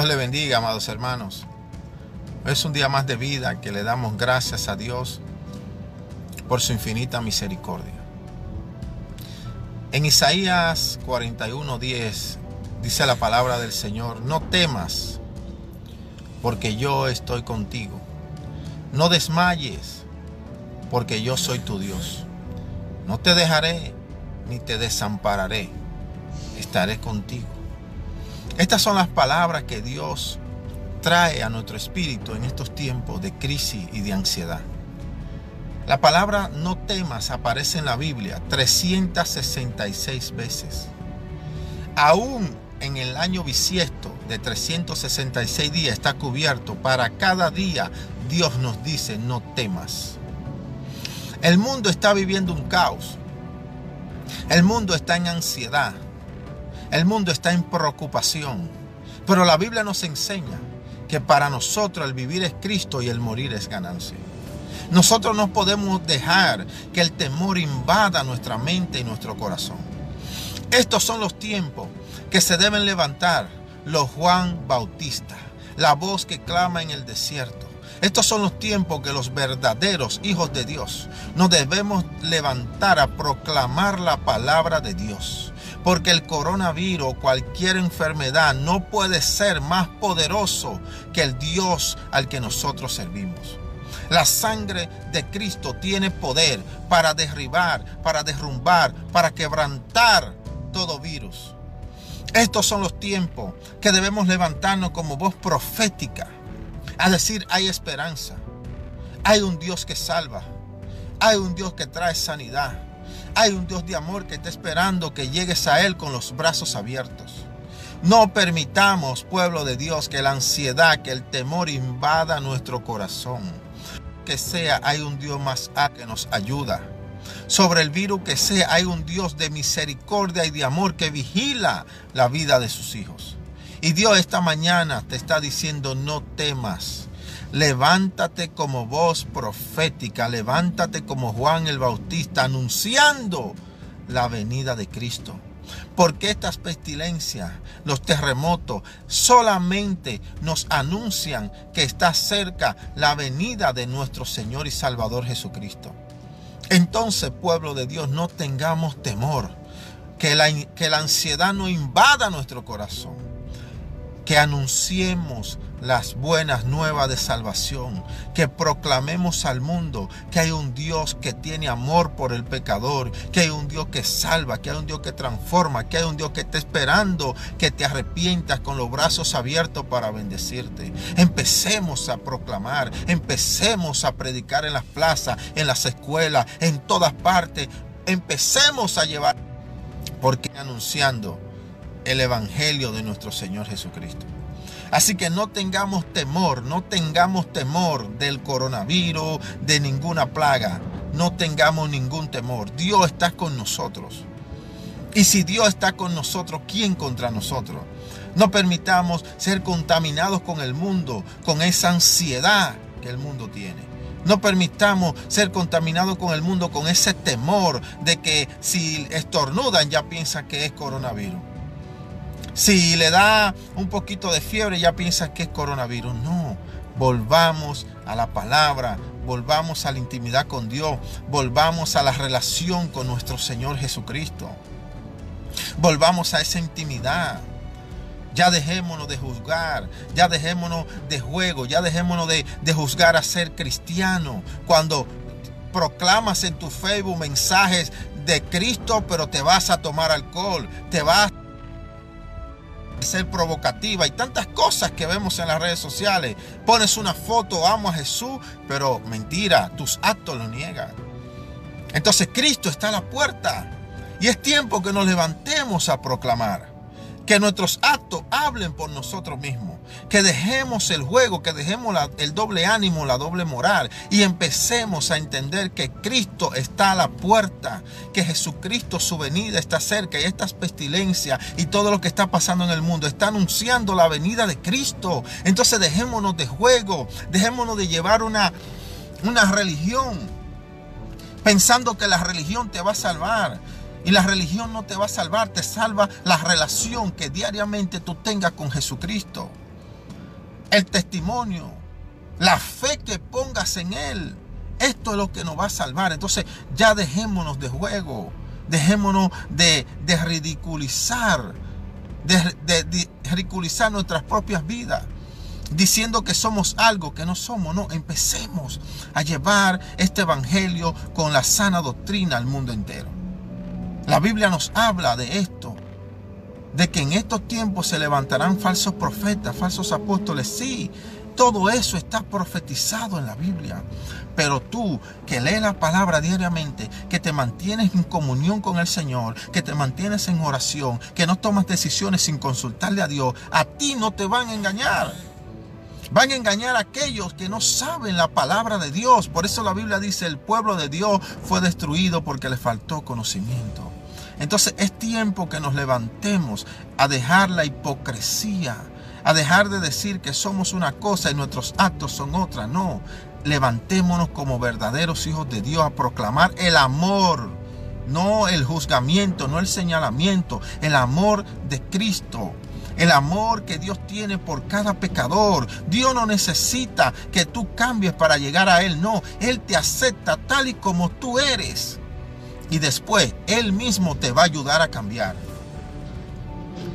Dios le bendiga, amados hermanos. Es un día más de vida que le damos gracias a Dios por su infinita misericordia. En Isaías 41:10 dice la palabra del Señor, no temas, porque yo estoy contigo. No desmayes, porque yo soy tu Dios. No te dejaré ni te desampararé. Estaré contigo. Estas son las palabras que Dios trae a nuestro espíritu en estos tiempos de crisis y de ansiedad. La palabra no temas aparece en la Biblia 366 veces. Aún en el año bisiesto de 366 días está cubierto. Para cada día Dios nos dice no temas. El mundo está viviendo un caos. El mundo está en ansiedad. El mundo está en preocupación. Pero la Biblia nos enseña que para nosotros el vivir es Cristo y el morir es ganancia. Nosotros no podemos dejar que el temor invada nuestra mente y nuestro corazón. Estos son los tiempos que se deben levantar los Juan Bautista, la voz que clama en el desierto. Estos son los tiempos que los verdaderos hijos de Dios nos debemos levantar a proclamar la palabra de Dios. Porque el coronavirus, cualquier enfermedad, no puede ser más poderoso que el Dios al que nosotros servimos. La sangre de Cristo tiene poder para derribar, para derrumbar, para quebrantar todo virus. Estos son los tiempos que debemos levantarnos como voz profética a decir hay esperanza, hay un Dios que salva, hay un Dios que trae sanidad, hay un Dios de amor que está esperando que llegues a Él con los brazos abiertos. No permitamos, pueblo de Dios, que la ansiedad, que el temor invada nuestro corazón. Que sea, hay un Dios más a que nos ayuda. Sobre el virus que sea, hay un Dios de misericordia y de amor que vigila la vida de sus hijos. Y Dios esta mañana te está diciendo, no temas. Levántate como voz profética, levántate como Juan el Bautista anunciando la venida de Cristo. Porque estas pestilencias, los terremotos, solamente nos anuncian que está cerca la venida de nuestro Señor y Salvador Jesucristo. Entonces, pueblo de Dios, no tengamos temor, que la, que la ansiedad no invada nuestro corazón, que anunciemos las buenas nuevas de salvación, que proclamemos al mundo que hay un Dios que tiene amor por el pecador, que hay un Dios que salva, que hay un Dios que transforma, que hay un Dios que está esperando que te arrepientas con los brazos abiertos para bendecirte. Empecemos a proclamar, empecemos a predicar en las plazas, en las escuelas, en todas partes. Empecemos a llevar, porque anunciando el Evangelio de nuestro Señor Jesucristo. Así que no tengamos temor, no tengamos temor del coronavirus, de ninguna plaga. No tengamos ningún temor. Dios está con nosotros. Y si Dios está con nosotros, ¿quién contra nosotros? No permitamos ser contaminados con el mundo, con esa ansiedad que el mundo tiene. No permitamos ser contaminados con el mundo, con ese temor de que si estornudan ya piensan que es coronavirus. Si le da un poquito de fiebre, ya piensa que es coronavirus. No, volvamos a la palabra, volvamos a la intimidad con Dios, volvamos a la relación con nuestro Señor Jesucristo. Volvamos a esa intimidad. Ya dejémonos de juzgar, ya dejémonos de juego, ya dejémonos de, de juzgar a ser cristiano. Cuando proclamas en tu Facebook mensajes de Cristo, pero te vas a tomar alcohol, te vas ser provocativa y tantas cosas que vemos en las redes sociales. Pones una foto, amo a Jesús, pero mentira, tus actos lo niegan. Entonces Cristo está a la puerta y es tiempo que nos levantemos a proclamar. Que nuestros actos hablen por nosotros mismos. Que dejemos el juego, que dejemos el doble ánimo, la doble moral. Y empecemos a entender que Cristo está a la puerta. Que Jesucristo, su venida está cerca. Y estas pestilencias y todo lo que está pasando en el mundo está anunciando la venida de Cristo. Entonces dejémonos de juego. Dejémonos de llevar una, una religión. Pensando que la religión te va a salvar y la religión no te va a salvar, te salva la relación que diariamente tú tengas con Jesucristo. el testimonio, la fe que pongas en Él. Esto es lo que nos va a salvar. Entonces ya dejémonos de juego, dejémonos de, ridiculizar, de ridiculizar nuestras propias vidas diciendo que somos algo que no somos. No, empecemos a llevar este evangelio con la sana doctrina al mundo entero. La Biblia nos habla de esto, de que en estos tiempos se levantarán falsos profetas, falsos apóstoles. Sí, todo eso está profetizado en la Biblia. Pero tú que lees la palabra diariamente, que te mantienes en comunión con el Señor, que te mantienes en oración, que no tomas decisiones sin consultarle a Dios, a ti no te van a engañar. Van a engañar a aquellos que no saben la palabra de Dios. Por eso la Biblia dice, el pueblo de Dios fue destruido porque le faltó conocimiento. Entonces es tiempo que nos levantemos a dejar la hipocresía, a dejar de decir que somos una cosa y nuestros actos son otra. No, levantémonos como verdaderos hijos de Dios a proclamar el amor, no el juzgamiento, no el señalamiento, el amor de Cristo. El amor que Dios tiene por cada pecador. Dios no necesita que tú cambies para llegar a Él. No, Él te acepta tal y como tú eres. Y después Él mismo te va a ayudar a cambiar.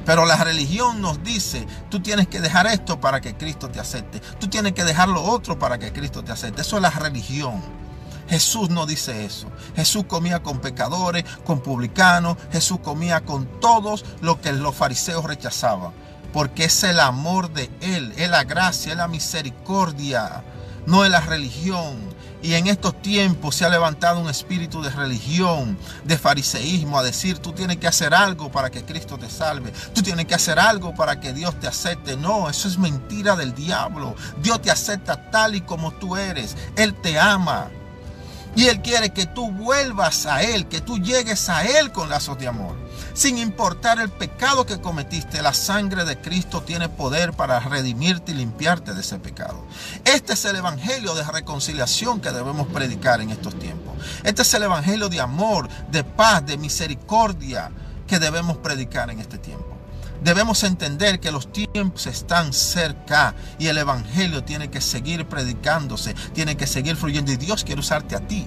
Pero la religión nos dice, tú tienes que dejar esto para que Cristo te acepte. Tú tienes que dejar lo otro para que Cristo te acepte. Eso es la religión. Jesús no dice eso. Jesús comía con pecadores, con publicanos. Jesús comía con todos lo que los fariseos rechazaban. Porque es el amor de Él, es la gracia, es la misericordia, no es la religión. Y en estos tiempos se ha levantado un espíritu de religión, de fariseísmo, a decir, tú tienes que hacer algo para que Cristo te salve. Tú tienes que hacer algo para que Dios te acepte. No, eso es mentira del diablo. Dios te acepta tal y como tú eres. Él te ama. Y Él quiere que tú vuelvas a Él, que tú llegues a Él con lazos de amor. Sin importar el pecado que cometiste, la sangre de Cristo tiene poder para redimirte y limpiarte de ese pecado. Este es el Evangelio de reconciliación que debemos predicar en estos tiempos. Este es el Evangelio de amor, de paz, de misericordia que debemos predicar en este tiempo. Debemos entender que los tiempos están cerca y el Evangelio tiene que seguir predicándose, tiene que seguir fluyendo y Dios quiere usarte a ti.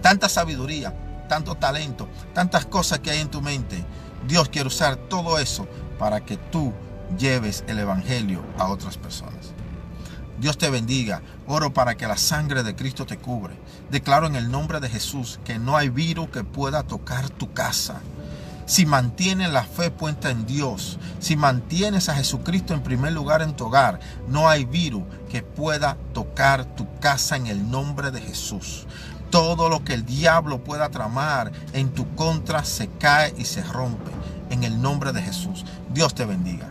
Tanta sabiduría, tanto talento, tantas cosas que hay en tu mente. Dios quiere usar todo eso para que tú lleves el Evangelio a otras personas. Dios te bendiga. Oro para que la sangre de Cristo te cubre. Declaro en el nombre de Jesús que no hay virus que pueda tocar tu casa si mantienes la fe puesta en Dios, si mantienes a Jesucristo en primer lugar en tu hogar, no hay virus que pueda tocar tu casa en el nombre de Jesús. Todo lo que el diablo pueda tramar en tu contra se cae y se rompe en el nombre de Jesús. Dios te bendiga.